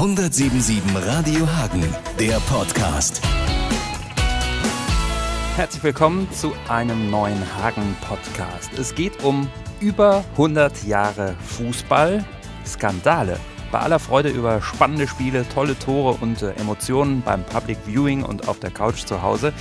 177 Radio Hagen, der Podcast. Herzlich willkommen zu einem neuen Hagen-Podcast. Es geht um über 100 Jahre Fußball, Skandale. Bei aller Freude über spannende Spiele, tolle Tore und äh, Emotionen beim Public Viewing und auf der Couch zu Hause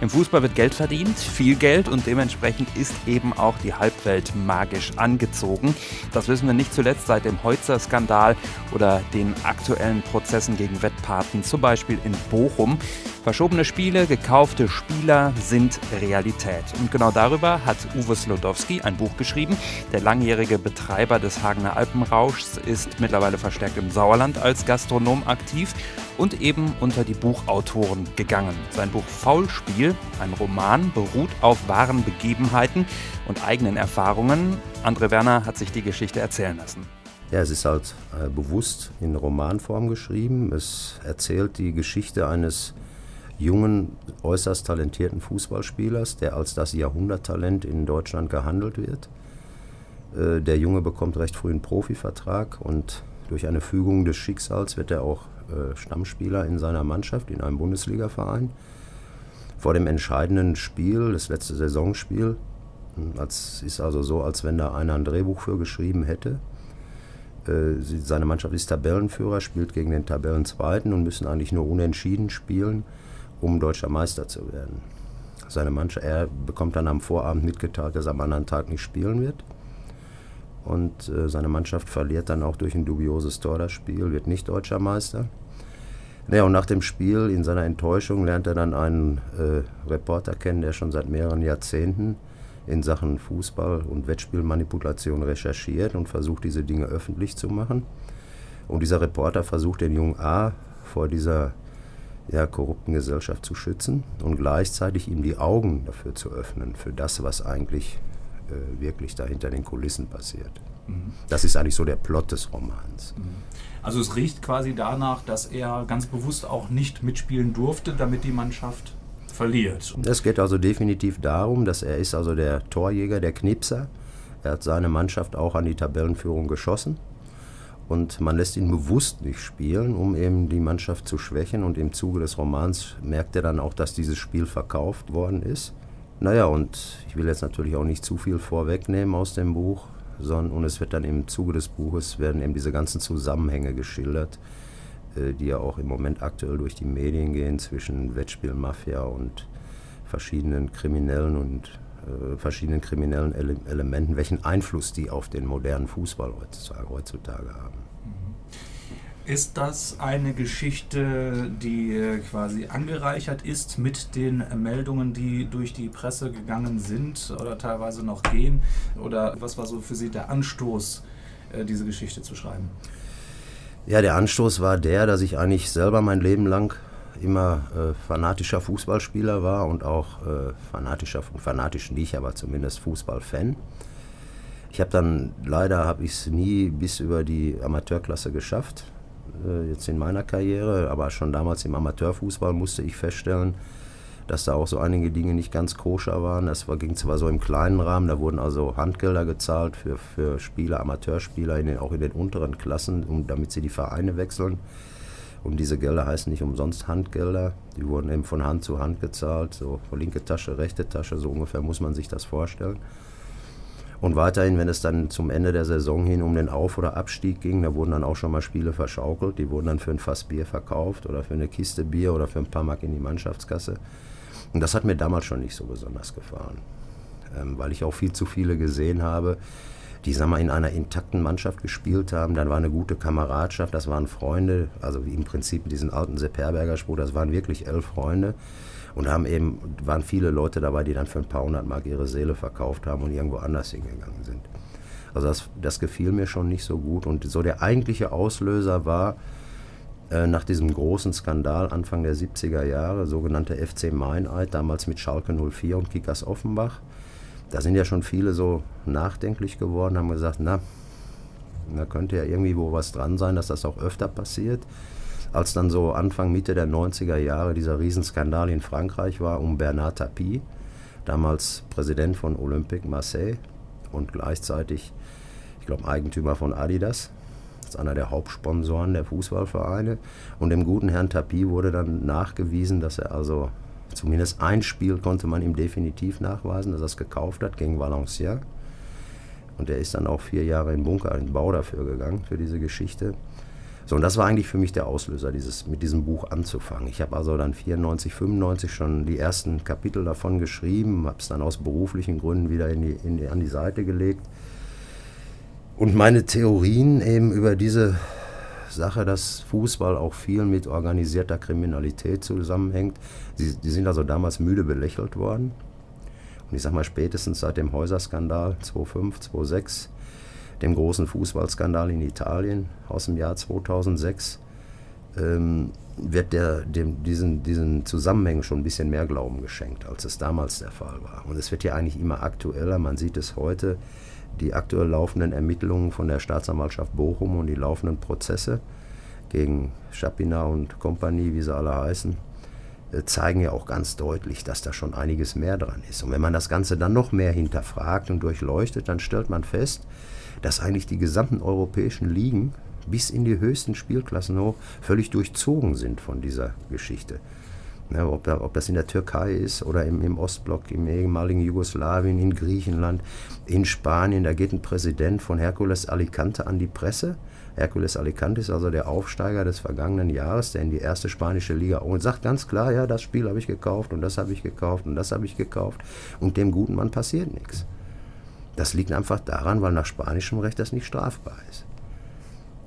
im Fußball wird Geld verdient, viel Geld und dementsprechend ist eben auch die Halbwelt magisch angezogen. Das wissen wir nicht zuletzt seit dem Heutzer-Skandal oder den aktuellen Prozessen gegen Wettpaten, zum Beispiel in Bochum. Verschobene Spiele, gekaufte Spieler sind Realität. Und genau darüber hat Uwe Slodowski ein Buch geschrieben. Der langjährige Betreiber des Hagener Alpenrauschs ist mittlerweile verstärkt im Sauerland als Gastronom aktiv und eben unter die Buchautoren gegangen. Sein Buch Faulspiel, ein Roman, beruht auf wahren Begebenheiten und eigenen Erfahrungen. André Werner hat sich die Geschichte erzählen lassen. Ja, es ist halt äh, bewusst in Romanform geschrieben. Es erzählt die Geschichte eines jungen, äußerst talentierten Fußballspielers, der als das Jahrhunderttalent in Deutschland gehandelt wird. Äh, der Junge bekommt recht früh einen Profivertrag und durch eine Fügung des Schicksals wird er auch äh, Stammspieler in seiner Mannschaft, in einem Bundesligaverein. Vor dem entscheidenden Spiel, das letzte Saisonspiel, es ist also so, als wenn da einer ein Drehbuch für geschrieben hätte. Äh, seine Mannschaft ist Tabellenführer, spielt gegen den Tabellenzweiten und müssen eigentlich nur unentschieden spielen um deutscher Meister zu werden. Seine Mannschaft, er bekommt dann am Vorabend mitgeteilt, dass er am anderen Tag nicht spielen wird. Und äh, seine Mannschaft verliert dann auch durch ein dubioses Tor das Spiel, wird nicht deutscher Meister. Naja, und nach dem Spiel, in seiner Enttäuschung, lernt er dann einen äh, Reporter kennen, der schon seit mehreren Jahrzehnten in Sachen Fußball und Wettspielmanipulation recherchiert und versucht, diese Dinge öffentlich zu machen. Und dieser Reporter versucht den jungen A vor dieser ja, korrupten Gesellschaft zu schützen und gleichzeitig ihm die Augen dafür zu öffnen, für das, was eigentlich äh, wirklich da hinter den Kulissen passiert. Mhm. Das ist eigentlich so der Plot des Romans. Also es riecht quasi danach, dass er ganz bewusst auch nicht mitspielen durfte, damit die Mannschaft verliert. Es geht also definitiv darum, dass er ist also der Torjäger, der Knipser. Er hat seine Mannschaft auch an die Tabellenführung geschossen und man lässt ihn bewusst nicht spielen, um eben die Mannschaft zu schwächen. Und im Zuge des Romans merkt er dann auch, dass dieses Spiel verkauft worden ist. Naja, und ich will jetzt natürlich auch nicht zu viel vorwegnehmen aus dem Buch, sondern und es wird dann im Zuge des Buches werden eben diese ganzen Zusammenhänge geschildert, äh, die ja auch im Moment aktuell durch die Medien gehen zwischen Wettspielmafia und verschiedenen Kriminellen und äh, verschiedenen kriminellen Ele Elementen, welchen Einfluss die auf den modernen Fußball heutzutage, heutzutage haben. Ist das eine Geschichte, die äh, quasi angereichert ist mit den Meldungen, die durch die Presse gegangen sind oder teilweise noch gehen? Oder was war so für Sie der Anstoß, äh, diese Geschichte zu schreiben? Ja, der Anstoß war der, dass ich eigentlich selber mein Leben lang immer äh, fanatischer Fußballspieler war und auch äh, fanatischer, fanatisch nicht, aber zumindest Fußballfan. Ich habe dann, leider habe ich es nie bis über die Amateurklasse geschafft, jetzt in meiner Karriere, aber schon damals im Amateurfußball musste ich feststellen, dass da auch so einige Dinge nicht ganz koscher waren. Das war, ging zwar so im kleinen Rahmen, da wurden also Handgelder gezahlt für, für Spieler, Amateurspieler, in den, auch in den unteren Klassen, um, damit sie die Vereine wechseln. Und diese Gelder heißen nicht umsonst Handgelder. Die wurden eben von Hand zu Hand gezahlt. So linke Tasche, rechte Tasche, so ungefähr muss man sich das vorstellen. Und weiterhin, wenn es dann zum Ende der Saison hin um den Auf- oder Abstieg ging, da wurden dann auch schon mal Spiele verschaukelt. Die wurden dann für ein Fass Bier verkauft oder für eine Kiste Bier oder für ein paar Mark in die Mannschaftskasse. Und das hat mir damals schon nicht so besonders gefallen, ähm, weil ich auch viel zu viele gesehen habe, die sag mal, in einer intakten Mannschaft gespielt haben. Dann war eine gute Kameradschaft, das waren Freunde, also im Prinzip diesen alten Sepp Herberger Spruch, das waren wirklich elf Freunde. Und haben eben, waren viele Leute dabei, die dann für ein paar hundert Mark ihre Seele verkauft haben und irgendwo anders hingegangen sind. Also das, das gefiel mir schon nicht so gut. Und so der eigentliche Auslöser war, äh, nach diesem großen Skandal Anfang der 70er Jahre, sogenannte FC Meineid, damals mit Schalke 04 und Kickers Offenbach, da sind ja schon viele so nachdenklich geworden, haben gesagt, na, da könnte ja irgendwie wo was dran sein, dass das auch öfter passiert. Als dann so Anfang, Mitte der 90er Jahre dieser Riesenskandal in Frankreich war um Bernard Tapie, damals Präsident von Olympique Marseille und gleichzeitig, ich glaube, Eigentümer von Adidas, damals einer der Hauptsponsoren der Fußballvereine. Und dem guten Herrn Tapie wurde dann nachgewiesen, dass er also zumindest ein Spiel konnte man ihm definitiv nachweisen, dass er es gekauft hat gegen Valenciennes. Und er ist dann auch vier Jahre in Bunker, in Bau dafür gegangen, für diese Geschichte. So, und das war eigentlich für mich der Auslöser, dieses, mit diesem Buch anzufangen. Ich habe also dann 94, 95 schon die ersten Kapitel davon geschrieben, habe es dann aus beruflichen Gründen wieder in die, in die, an die Seite gelegt. Und meine Theorien eben über diese Sache, dass Fußball auch viel mit organisierter Kriminalität zusammenhängt, die, die sind also damals müde belächelt worden. Und ich sage mal, spätestens seit dem Häuserskandal 2005, 2006 dem großen Fußballskandal in Italien aus dem Jahr 2006, ähm, wird der, dem, diesen, diesen Zusammenhängen schon ein bisschen mehr Glauben geschenkt, als es damals der Fall war. Und es wird ja eigentlich immer aktueller. Man sieht es heute, die aktuell laufenden Ermittlungen von der Staatsanwaltschaft Bochum und die laufenden Prozesse gegen Schapina und Kompanie, wie sie alle heißen, äh, zeigen ja auch ganz deutlich, dass da schon einiges mehr dran ist. Und wenn man das Ganze dann noch mehr hinterfragt und durchleuchtet, dann stellt man fest, dass eigentlich die gesamten europäischen Ligen bis in die höchsten Spielklassen hoch völlig durchzogen sind von dieser Geschichte. Ja, ob, da, ob, das in der Türkei ist oder im, im, Ostblock, im ehemaligen Jugoslawien, in Griechenland, in Spanien, da geht ein Präsident von Hercules Alicante an die Presse. Hercules Alicante ist also der Aufsteiger des vergangenen Jahres, der in die erste spanische Liga und sagt ganz klar, ja, das Spiel habe ich gekauft und das habe ich gekauft und das habe ich gekauft und dem guten Mann passiert nichts. Das liegt einfach daran, weil nach spanischem Recht das nicht strafbar ist.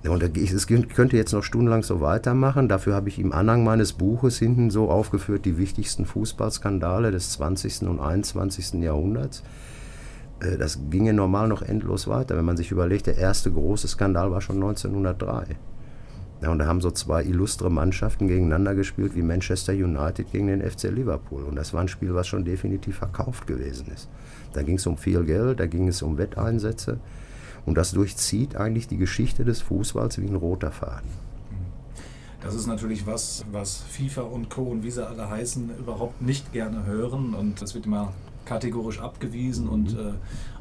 Und es könnte jetzt noch stundenlang so weitermachen. Dafür habe ich im Anhang meines Buches hinten so aufgeführt die wichtigsten Fußballskandale des 20. und 21. Jahrhunderts. Äh, das ginge normal noch endlos weiter. Wenn man sich überlegt, der erste große Skandal war schon 1903. Ja, und da haben so zwei illustre Mannschaften gegeneinander gespielt, wie Manchester United gegen den FC Liverpool. Und das war ein Spiel, was schon definitiv verkauft gewesen ist. Da ging es um viel Geld, da ging es um Wetteinsätze. Und das durchzieht eigentlich die Geschichte des Fußballs wie ein roter Faden. Das ist natürlich was, was FIFA und Co. und wie sie alle heißen, überhaupt nicht gerne hören. Und das wird immer kategorisch abgewiesen mhm. und äh,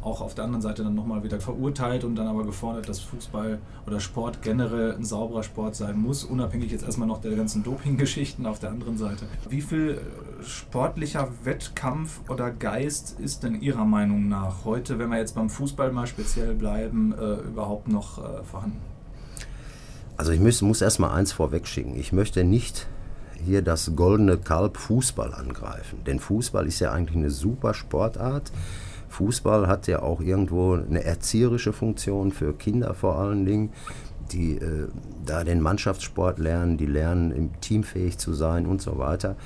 auch auf der anderen Seite dann nochmal wieder verurteilt und dann aber gefordert, dass Fußball oder Sport generell ein sauberer Sport sein muss, unabhängig jetzt erstmal noch der ganzen Doping-Geschichten auf der anderen Seite. Wie viel äh, sportlicher Wettkampf oder Geist ist denn Ihrer Meinung nach heute, wenn wir jetzt beim Fußball mal speziell bleiben, äh, überhaupt noch äh, vorhanden? Also ich muss, muss erstmal eins vorwegschicken. Ich möchte nicht hier das goldene Kalb Fußball angreifen. Denn Fußball ist ja eigentlich eine super Sportart. Fußball hat ja auch irgendwo eine erzieherische Funktion für Kinder vor allen Dingen, die äh, da den Mannschaftssport lernen, die lernen, teamfähig zu sein und so weiter.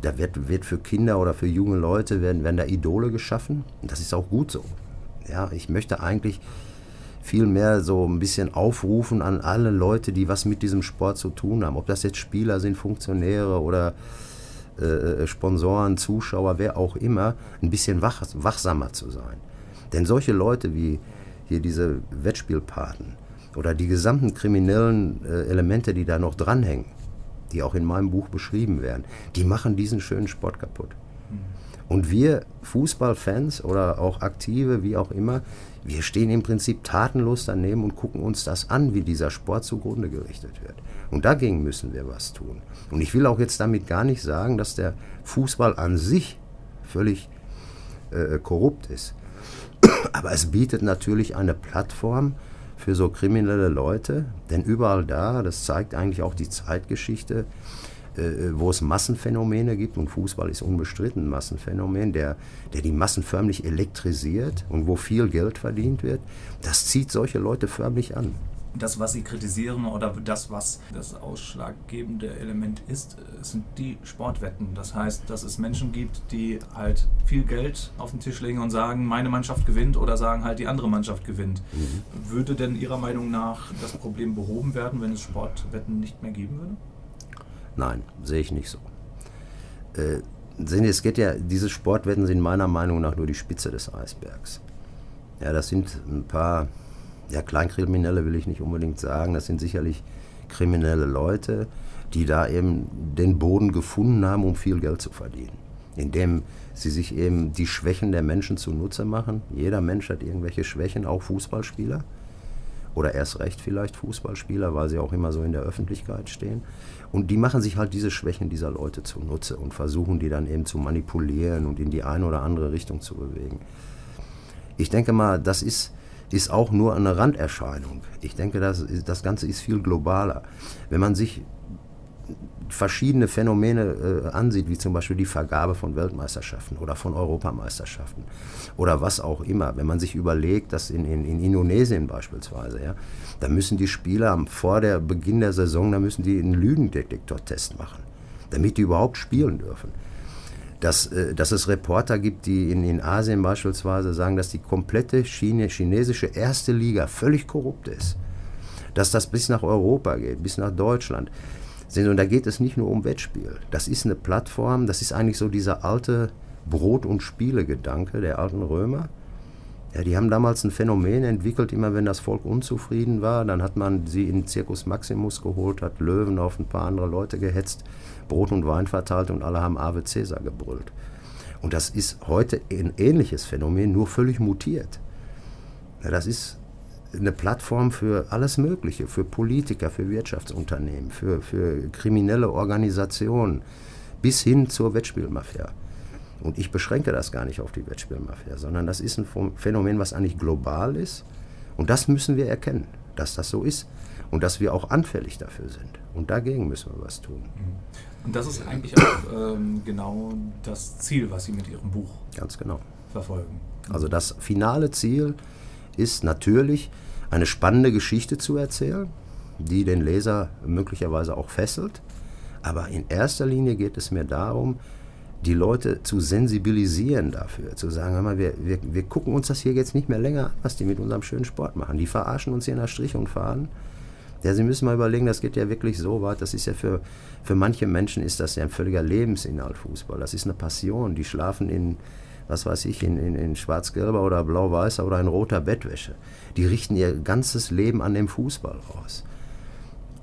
Da wird, wird für Kinder oder für junge Leute werden, werden da Idole geschaffen. Und das ist auch gut so. Ja, ich möchte eigentlich vielmehr so ein bisschen aufrufen an alle Leute, die was mit diesem Sport zu tun haben. Ob das jetzt Spieler sind, Funktionäre oder äh, äh, Sponsoren, Zuschauer, wer auch immer, ein bisschen wach, wachsamer zu sein. Denn solche Leute wie hier diese Wettspielpaten oder die gesamten kriminellen äh, Elemente, die da noch dranhängen, die auch in meinem Buch beschrieben werden, die machen diesen schönen Sport kaputt. Mhm. Und wir Fußballfans oder auch Aktive, wie auch immer, wir stehen im Prinzip tatenlos daneben und gucken uns das an, wie dieser Sport zugrunde gerichtet wird. Und dagegen müssen wir was tun. Und ich will auch jetzt damit gar nicht sagen, dass der Fußball an sich völlig äh, korrupt ist. Aber es bietet natürlich eine Plattform für so kriminelle Leute, denn überall da, das zeigt eigentlich auch die Zeitgeschichte, äh, wo es Massenphänomene gibt, und Fußball ist unbestritten ein Massenphänomen, der, der die Massen förmlich elektrisiert und wo viel Geld verdient wird, das zieht solche Leute förmlich an. Das, was Sie kritisieren oder das, was das ausschlaggebende Element ist, sind die Sportwetten. Das heißt, dass es Menschen gibt, die halt viel Geld auf den Tisch legen und sagen, meine Mannschaft gewinnt oder sagen halt, die andere Mannschaft gewinnt. Mhm. Würde denn Ihrer Meinung nach das Problem behoben werden, wenn es Sportwetten nicht mehr geben würde? Nein, sehe ich nicht so. Äh, es geht ja, diese Sportwetten sind meiner Meinung nach nur die Spitze des Eisbergs. Ja, das sind ein paar, ja, Kleinkriminelle will ich nicht unbedingt sagen, das sind sicherlich kriminelle Leute, die da eben den Boden gefunden haben, um viel Geld zu verdienen. Indem sie sich eben die Schwächen der Menschen zunutze machen. Jeder Mensch hat irgendwelche Schwächen, auch Fußballspieler. oder erst recht vielleicht Fußballspieler, weil sie auch immer so in der Öffentlichkeit stehen. Und die machen sich halt diese Schwächen dieser Leute zunutze und versuchen die dann eben zu manipulieren und in die eine oder andere Richtung zu bewegen. Ich denke mal, das ist, ist auch nur eine Randerscheinung. Ich denke, das, das Ganze ist viel globaler. Wenn man sich verschiedene Phänomene äh, ansieht, wie zum Beispiel die Vergabe von Weltmeisterschaften oder von Europameisterschaften oder was auch immer, wenn man sich überlegt, dass in, in, in Indonesien beispielsweise, ja, da müssen die Spieler vor der Beginn der Saison, da müssen die einen Lügendetektortest machen, damit die überhaupt spielen dürfen. Dass, äh, dass es Reporter gibt, die in, in Asien beispielsweise sagen, dass die komplette Chine, chinesische erste Liga völlig korrupt ist. Dass das bis nach Europa geht, bis nach Deutschland und da geht es nicht nur um Wettspiel. Das ist eine Plattform, das ist eigentlich so dieser alte Brot- und Spiele-Gedanke der alten Römer. Ja, die haben damals ein Phänomen entwickelt, immer wenn das Volk unzufrieden war, dann hat man sie in Circus Maximus geholt, hat Löwen auf ein paar andere Leute gehetzt, Brot und Wein verteilt und alle haben Ave Caesar gebrüllt. Und das ist heute ein ähnliches Phänomen, nur völlig mutiert. Ja, das ist eine Plattform für alles Mögliche, für Politiker, für Wirtschaftsunternehmen, für, für kriminelle Organisationen, bis hin zur Wettspielmafia. Und ich beschränke das gar nicht auf die Wettspielmafia, sondern das ist ein Phänomen, was eigentlich global ist. Und das müssen wir erkennen, dass das so ist und dass wir auch anfällig dafür sind. Und dagegen müssen wir was tun. Mhm. Und das ist eigentlich auch ähm, genau das Ziel, was Sie mit Ihrem Buch Ganz genau. verfolgen. Also das finale Ziel ist natürlich, eine spannende Geschichte zu erzählen, die den Leser möglicherweise auch fesselt. Aber in erster Linie geht es mir darum, die Leute zu sensibilisieren dafür, zu sagen, hör mal, wir, wir, wir gucken uns das hier jetzt nicht mehr länger an, was die mit unserem schönen Sport machen. Die verarschen uns hier nach Strich und Faden. Ja, Sie müssen mal überlegen, das geht ja wirklich so weit. Das ist ja für, für manche Menschen ist das ja ein völliger Lebensinhalt Fußball. Das ist eine Passion. Die schlafen in, was weiß ich, in, in, in schwarz-gelber oder blau-weißer oder in roter Bettwäsche. Die richten ihr ganzes Leben an dem Fußball aus.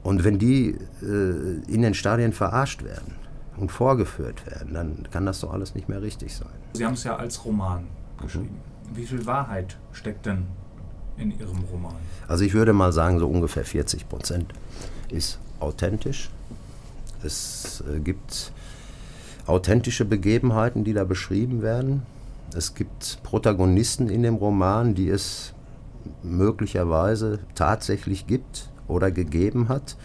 Und wenn die äh, in den Stadien verarscht werden und vorgeführt werden, dann kann das doch alles nicht mehr richtig sein. Sie haben es ja als Roman geschrieben. Mhm. Wie viel Wahrheit steckt denn in Ihrem Roman? Also ich würde mal sagen, so ungefähr 40 Prozent ist authentisch. Es äh, gibt authentische Begebenheiten, die da beschrieben werden. Es gibt Protagonisten in dem Roman, die es möglicherweise tatsächlich gibt oder gegeben hat,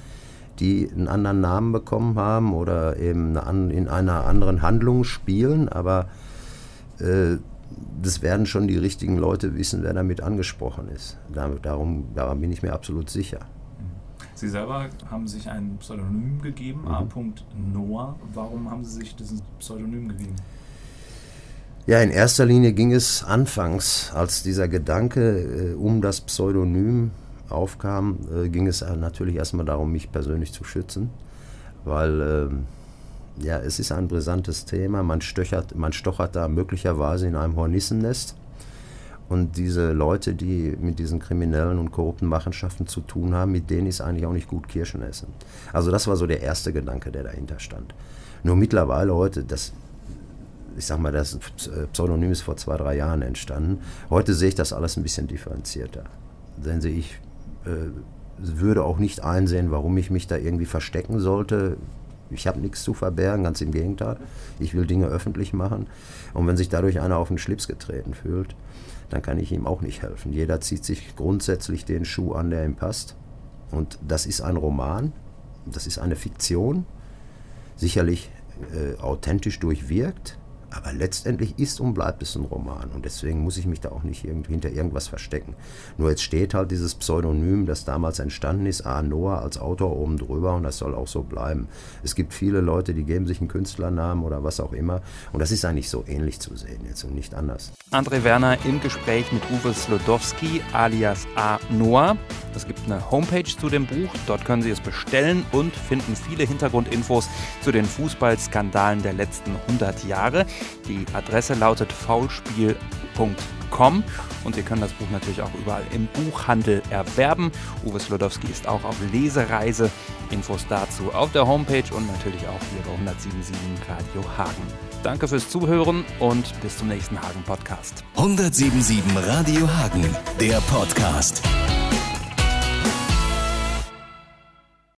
die einen anderen Namen bekommen haben oder eben in einer anderen Handlung spielen, aber äh, das werden schon die richtigen Leute wissen, wer damit angesprochen ist. Darum, darum bin ich mir absolut sicher. Sie selber haben sich ein Pseudonym gegeben, mhm. A. Noah. Warum haben Sie sich dieses Pseudonym gegeben? Ja, in erster Linie ging es anfangs, als dieser Gedanke äh, um das Pseudonym aufkam, äh, ging es natürlich erstmal darum, mich persönlich zu schützen, weil äh, ja, es ist ein brisantes Thema. Man, stöchert, man stochert da möglicherweise in einem Hornissennest. Und diese Leute, die mit diesen kriminellen und korrupten Machenschaften zu tun haben, mit denen ist eigentlich auch nicht gut Kirschen essen. Also das war so der erste Gedanke, der dahinter stand. Nur mittlerweile heute, das, ich sag mal, das Pseudonym ist vor zwei, drei Jahren entstanden. Heute sehe ich das alles ein bisschen differenzierter. Denn ich äh, würde auch nicht einsehen, warum ich mich da irgendwie verstecken sollte. Ich habe nichts zu verbergen, ganz im Gegenteil. Ich will Dinge öffentlich machen. Und wenn sich dadurch einer auf den Schlips getreten fühlt, dann kann ich ihm auch nicht helfen. Jeder zieht sich grundsätzlich den Schuh an, der ihm passt. Und das ist ein Roman, das ist eine Fiktion, sicherlich äh, authentisch durchwirkt, aber letztendlich ist und bleibt es ein Roman und deswegen muss ich mich da auch nicht hinter irgendwas verstecken. Nur jetzt steht halt dieses Pseudonym, das damals entstanden ist, A. Noah als Autor oben drüber und das soll auch so bleiben. Es gibt viele Leute, die geben sich einen Künstlernamen oder was auch immer und das ist eigentlich so ähnlich zu sehen jetzt und nicht anders. André Werner im Gespräch mit Uwe Slodowski alias A. Noah. Es gibt eine Homepage zu dem Buch, dort können Sie es bestellen und finden viele Hintergrundinfos zu den Fußballskandalen der letzten 100 Jahre. Die Adresse lautet faulspiel.com und Sie können das Buch natürlich auch überall im Buchhandel erwerben. Uwe Slodowski ist auch auf Lesereise. Infos dazu auf der Homepage und natürlich auch hier bei 1077 Radio Hagen. Danke fürs Zuhören und bis zum nächsten Hagen Podcast. 1077 Radio Hagen, der Podcast.